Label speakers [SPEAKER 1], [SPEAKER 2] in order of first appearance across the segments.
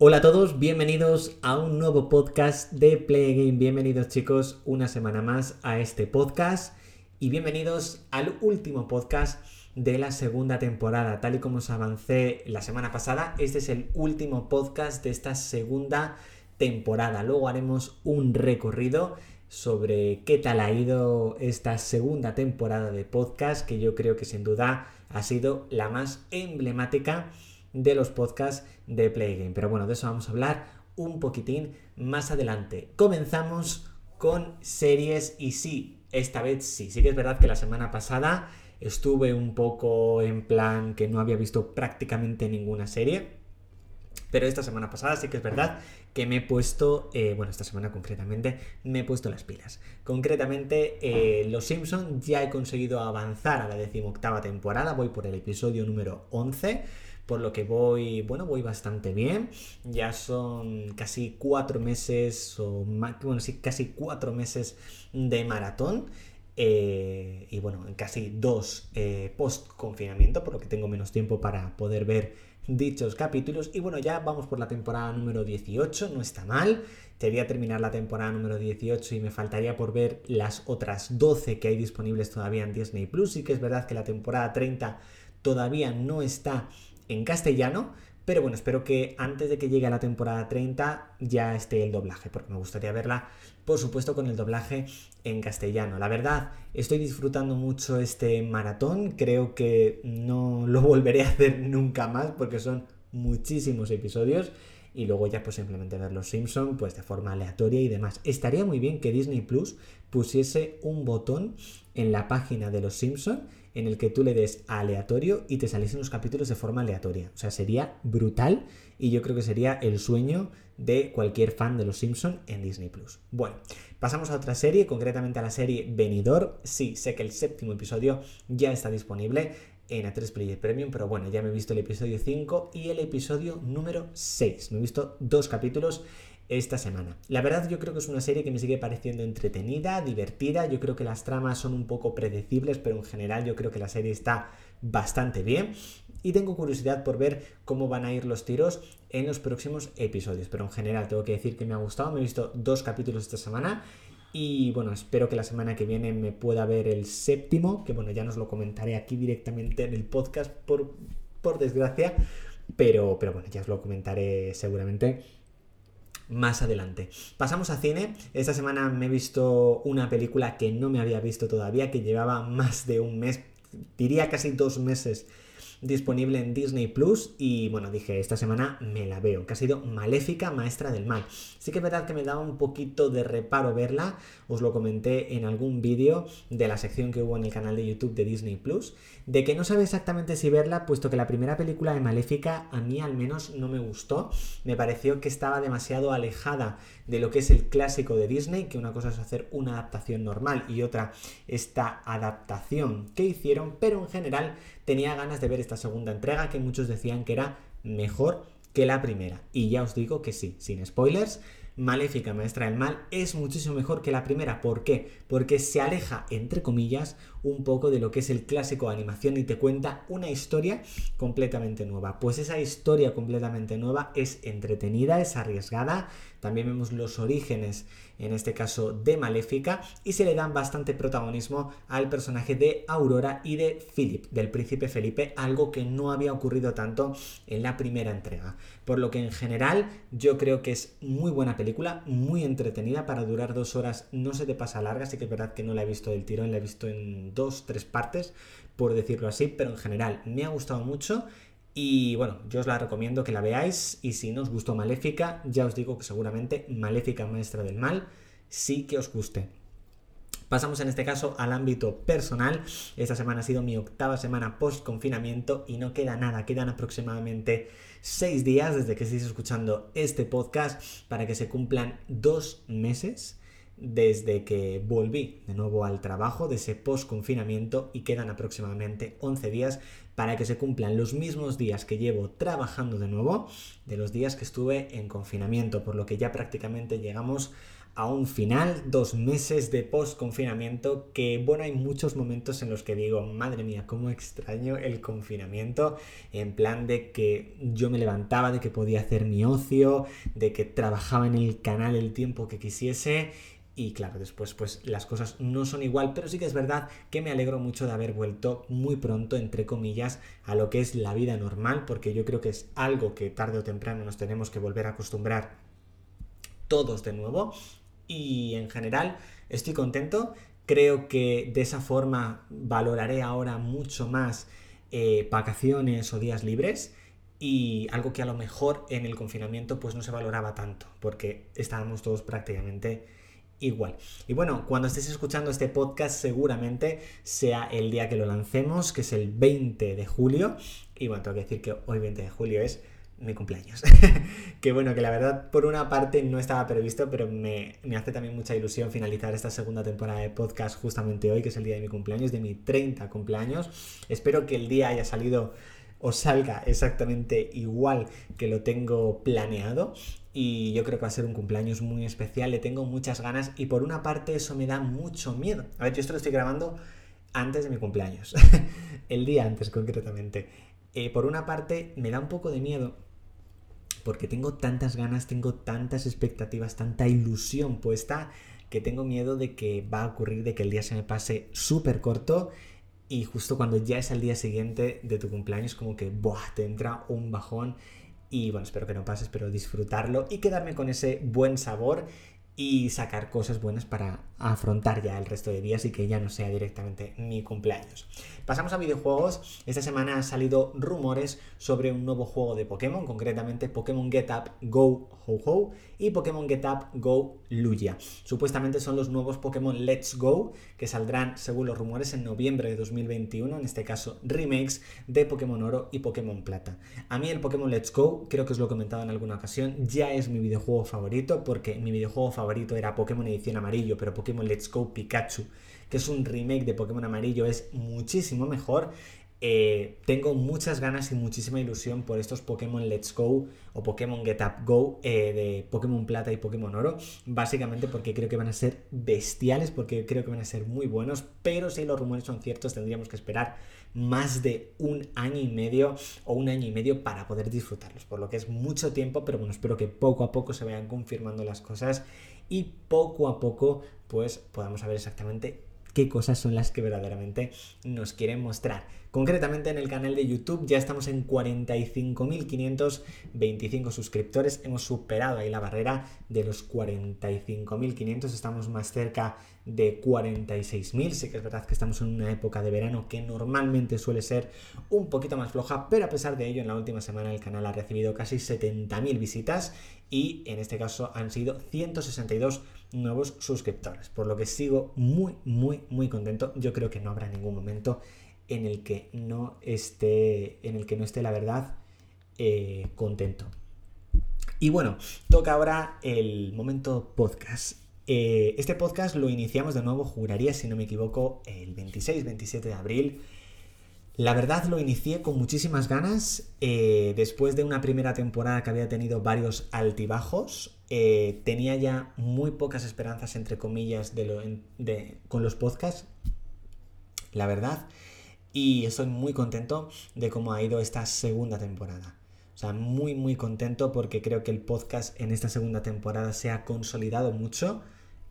[SPEAKER 1] Hola a todos, bienvenidos a un nuevo podcast de Play Game. Bienvenidos chicos una semana más a este podcast y bienvenidos al último podcast de la segunda temporada. Tal y como os avancé la semana pasada, este es el último podcast de esta segunda temporada. Luego haremos un recorrido sobre qué tal ha ido esta segunda temporada de podcast que yo creo que sin duda ha sido la más emblemática de los podcasts de Playgame. Pero bueno, de eso vamos a hablar un poquitín más adelante. Comenzamos con series y sí, esta vez sí. Sí que es verdad que la semana pasada estuve un poco en plan que no había visto prácticamente ninguna serie. Pero esta semana pasada sí que es verdad que me he puesto, eh, bueno, esta semana concretamente, me he puesto las pilas. Concretamente, eh, Los Simpson ya he conseguido avanzar a la decimoctava temporada, voy por el episodio número 11 por lo que voy, bueno, voy bastante bien. Ya son casi cuatro meses, o bueno, sí, casi cuatro meses de maratón. Eh, y bueno, casi dos eh, post confinamiento, por lo que tengo menos tiempo para poder ver dichos capítulos. Y bueno, ya vamos por la temporada número 18, no está mal. Debería terminar la temporada número 18 y me faltaría por ver las otras 12 que hay disponibles todavía en Disney Plus. Sí que es verdad que la temporada 30 todavía no está en castellano, pero bueno, espero que antes de que llegue a la temporada 30 ya esté el doblaje, porque me gustaría verla, por supuesto, con el doblaje en castellano. La verdad, estoy disfrutando mucho este maratón, creo que no lo volveré a hacer nunca más, porque son muchísimos episodios. Y luego ya pues simplemente ver los Simpson pues de forma aleatoria y demás. Estaría muy bien que Disney Plus pusiese un botón en la página de los Simpson en el que tú le des aleatorio y te saliesen los capítulos de forma aleatoria. O sea, sería brutal y yo creo que sería el sueño de cualquier fan de Los Simpson en Disney Plus. Bueno, pasamos a otra serie, concretamente a la serie Venidor. Sí, sé que el séptimo episodio ya está disponible en A3 Player Premium, pero bueno, ya me he visto el episodio 5 y el episodio número 6. Me he visto dos capítulos esta semana. La verdad yo creo que es una serie que me sigue pareciendo entretenida, divertida, yo creo que las tramas son un poco predecibles, pero en general yo creo que la serie está bastante bien y tengo curiosidad por ver cómo van a ir los tiros en los próximos episodios, pero en general tengo que decir que me ha gustado, me he visto dos capítulos esta semana y bueno, espero que la semana que viene me pueda ver el séptimo, que bueno, ya nos lo comentaré aquí directamente en el podcast por, por desgracia, pero, pero bueno, ya os lo comentaré seguramente más adelante. Pasamos a cine. Esta semana me he visto una película que no me había visto todavía, que llevaba más de un mes, diría casi dos meses disponible en Disney Plus y bueno, dije, esta semana me la veo, que ha sido Maléfica, Maestra del Mal. Sí que es verdad que me daba un poquito de reparo verla, os lo comenté en algún vídeo de la sección que hubo en el canal de YouTube de Disney Plus, de que no sabe exactamente si verla, puesto que la primera película de Maléfica a mí al menos no me gustó, me pareció que estaba demasiado alejada de lo que es el clásico de Disney, que una cosa es hacer una adaptación normal y otra esta adaptación que hicieron, pero en general tenía ganas de ver esta segunda entrega que muchos decían que era mejor que la primera. Y ya os digo que sí, sin spoilers, Maléfica Maestra del Mal es muchísimo mejor que la primera. ¿Por qué? Porque se aleja, entre comillas, un poco de lo que es el clásico de animación y te cuenta una historia completamente nueva. Pues esa historia completamente nueva es entretenida, es arriesgada. También vemos los orígenes, en este caso de Maléfica, y se le dan bastante protagonismo al personaje de Aurora y de Philip, del príncipe Felipe, algo que no había ocurrido tanto en la primera entrega. Por lo que en general yo creo que es muy buena película, muy entretenida para durar dos horas, no se te pasa larga, sí que es verdad que no la he visto del tirón, la he visto en dos, tres partes, por decirlo así, pero en general me ha gustado mucho. Y bueno, yo os la recomiendo que la veáis y si no os gustó Maléfica, ya os digo que seguramente Maléfica Maestra del Mal sí que os guste. Pasamos en este caso al ámbito personal. Esta semana ha sido mi octava semana post confinamiento y no queda nada, quedan aproximadamente seis días desde que estéis escuchando este podcast para que se cumplan dos meses desde que volví de nuevo al trabajo de ese post confinamiento y quedan aproximadamente 11 días para que se cumplan los mismos días que llevo trabajando de nuevo de los días que estuve en confinamiento, por lo que ya prácticamente llegamos a un final, dos meses de post-confinamiento, que bueno, hay muchos momentos en los que digo, madre mía, cómo extraño el confinamiento, en plan de que yo me levantaba, de que podía hacer mi ocio, de que trabajaba en el canal el tiempo que quisiese. Y claro, después pues las cosas no son igual, pero sí que es verdad que me alegro mucho de haber vuelto muy pronto, entre comillas, a lo que es la vida normal, porque yo creo que es algo que tarde o temprano nos tenemos que volver a acostumbrar todos de nuevo y en general estoy contento. Creo que de esa forma valoraré ahora mucho más eh, vacaciones o días libres y algo que a lo mejor en el confinamiento pues no se valoraba tanto porque estábamos todos prácticamente igual. Y bueno, cuando estés escuchando este podcast seguramente sea el día que lo lancemos, que es el 20 de julio. Y bueno, tengo que decir que hoy 20 de julio es mi cumpleaños. que bueno, que la verdad por una parte no estaba previsto, pero me, hace también mucha ilusión finalizar esta segunda temporada de podcast justamente hoy, que es el día de mi cumpleaños, de mi 30 cumpleaños. Espero que el día haya salido o salga exactamente igual que lo tengo planeado. Y yo creo que va a ser un cumpleaños muy especial, le tengo muchas ganas y por una parte eso me da mucho miedo. A ver, yo esto lo estoy grabando antes de mi cumpleaños, el día antes concretamente. Eh, por una parte me da un poco de miedo porque tengo tantas ganas, tengo tantas expectativas, tanta ilusión puesta, que tengo miedo de que va a ocurrir de que el día se me pase súper corto y justo cuando ya es el día siguiente de tu cumpleaños como que ¡buah! te entra un bajón y bueno, espero que no pase, espero disfrutarlo y quedarme con ese buen sabor y sacar cosas buenas para afrontar ya el resto de días y que ya no sea directamente mi cumpleaños. Pasamos a videojuegos. Esta semana han salido rumores sobre un nuevo juego de Pokémon, concretamente Pokémon Get Up Go Ho Ho y Pokémon Get Up Go Lugia. Supuestamente son los nuevos Pokémon Let's Go que saldrán, según los rumores, en noviembre de 2021, en este caso remakes de Pokémon Oro y Pokémon Plata. A mí el Pokémon Let's Go, creo que os lo he comentado en alguna ocasión, ya es mi videojuego favorito porque mi videojuego favorito era Pokémon Edición Amarillo, pero Pokémon Let's Go Pikachu, que es un remake de Pokémon Amarillo, es muchísimo mejor eh, tengo muchas ganas y muchísima ilusión por estos Pokémon Let's Go o Pokémon Get Up Go eh, de Pokémon Plata y Pokémon Oro. Básicamente porque creo que van a ser bestiales, porque creo que van a ser muy buenos. Pero si los rumores son ciertos, tendríamos que esperar más de un año y medio o un año y medio para poder disfrutarlos. Por lo que es mucho tiempo, pero bueno, espero que poco a poco se vayan confirmando las cosas y poco a poco pues podamos saber exactamente qué cosas son las que verdaderamente nos quieren mostrar. Concretamente en el canal de YouTube ya estamos en 45.525 suscriptores. Hemos superado ahí la barrera de los 45.500. Estamos más cerca de 46.000. Sí que es verdad que estamos en una época de verano que normalmente suele ser un poquito más floja, pero a pesar de ello en la última semana el canal ha recibido casi 70.000 visitas y en este caso han sido 162 nuevos suscriptores. Por lo que sigo muy, muy, muy contento. Yo creo que no habrá ningún momento en el que no esté, en el que no esté la verdad eh, contento. Y bueno, toca ahora el momento podcast. Eh, este podcast lo iniciamos de nuevo, juraría, si no me equivoco, el 26-27 de abril. La verdad lo inicié con muchísimas ganas, eh, después de una primera temporada que había tenido varios altibajos, tenía ya muy pocas esperanzas, entre comillas, de con los podcasts, la verdad, y estoy muy contento de cómo ha ido esta segunda temporada. O sea, muy, muy contento porque creo que el podcast en esta segunda temporada se ha consolidado mucho.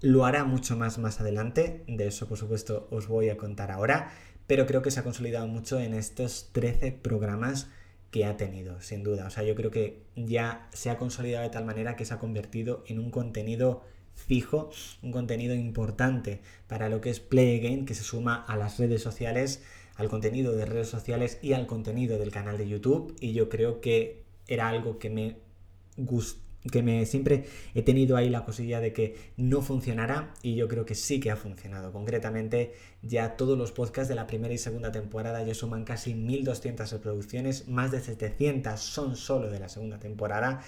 [SPEAKER 1] Lo hará mucho más más adelante. De eso, por supuesto, os voy a contar ahora. Pero creo que se ha consolidado mucho en estos 13 programas que ha tenido, sin duda. O sea, yo creo que ya se ha consolidado de tal manera que se ha convertido en un contenido fijo, un contenido importante para lo que es Play Game, que se suma a las redes sociales al contenido de redes sociales y al contenido del canal de YouTube y yo creo que era algo que me gustó que me siempre he tenido ahí la cosilla de que no funcionara y yo creo que sí que ha funcionado. Concretamente, ya todos los podcasts de la primera y segunda temporada ya suman casi 1200 reproducciones, más de 700 son solo de la segunda temporada,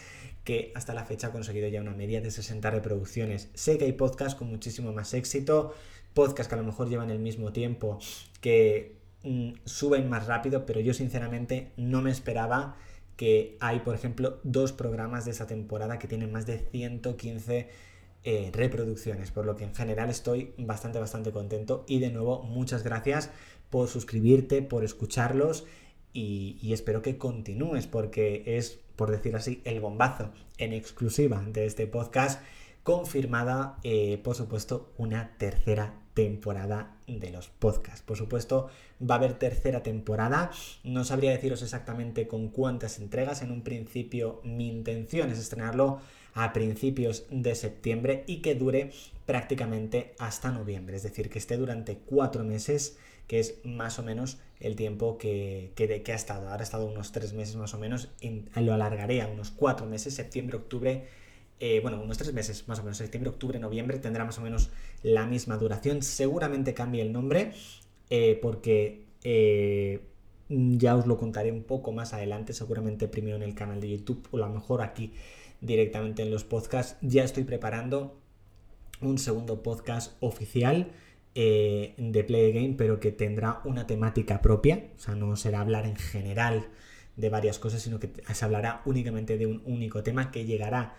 [SPEAKER 1] que hasta la fecha ha conseguido ya una media de 60 reproducciones. Sé que hay podcasts con muchísimo más éxito, podcasts que a lo mejor llevan el mismo tiempo que mm, suben más rápido, pero yo sinceramente no me esperaba que hay, por ejemplo, dos programas de esa temporada que tienen más de 115 eh, reproducciones, por lo que en general estoy bastante, bastante contento. Y de nuevo muchas gracias por suscribirte, por escucharlos y, espero que continúes porque es, por decir así, el bombazo en exclusiva de este podcast confirmada, eh, por supuesto, una tercera temporada de los podcasts. Por supuesto, va a haber tercera temporada. No sabría deciros exactamente con cuántas entregas. En un principio, mi intención es estrenarlo a principios de septiembre y que dure prácticamente hasta noviembre. Es decir, que esté durante cuatro meses que es más o menos el tiempo que, que, ha estado. Ahora ha estado unos tres meses más o menos, y lo alargaré a unos cuatro meses, septiembre, octubre, eh, bueno, unos tres meses más o menos, septiembre, octubre, noviembre, tendrá más o menos la misma duración. Seguramente cambie el nombre eh, porque eh, ya os lo contaré un poco más adelante, seguramente primero en el canal de YouTube o a lo mejor aquí directamente en los podcasts. Ya estoy preparando un segundo podcast oficial de Play Game, pero que tendrá una temática propia, o sea, no será hablar en general de varias cosas, sino que se hablará únicamente de un único tema que llegará,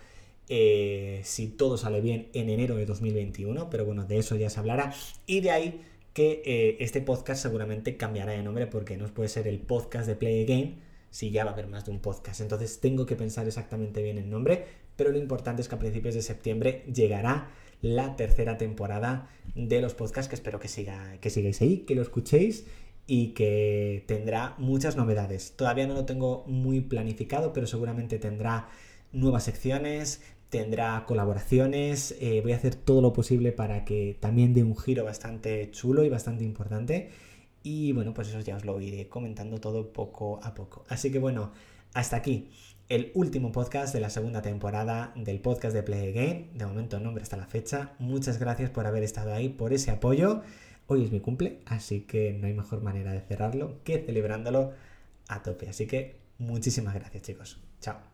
[SPEAKER 1] eh, si todo sale bien, en enero de 2021, pero bueno, de eso ya se hablará, y de ahí que eh, este podcast seguramente cambiará de nombre porque no puede ser el podcast de Play Game si ya va a haber más de un podcast. Entonces tengo que pensar exactamente bien el nombre, pero lo importante es que a principios de septiembre llegará la tercera temporada de los podcasts que espero que, siga, que sigáis ahí, que lo escuchéis y que tendrá muchas novedades. Todavía no lo tengo muy planificado, pero seguramente tendrá nuevas secciones, tendrá colaboraciones, eh, voy a hacer todo lo posible para que también dé un giro bastante chulo y bastante importante. Y bueno, pues eso ya os lo iré comentando todo poco a poco. Así que bueno, hasta aquí el último podcast de la segunda temporada del podcast de Play Game. De momento nombre hasta la fecha. Muchas gracias por haber estado ahí, por ese apoyo. Hoy es mi cumple, así que no hay mejor manera de cerrarlo que celebrándolo a tope. Así que muchísimas gracias chicos. Chao.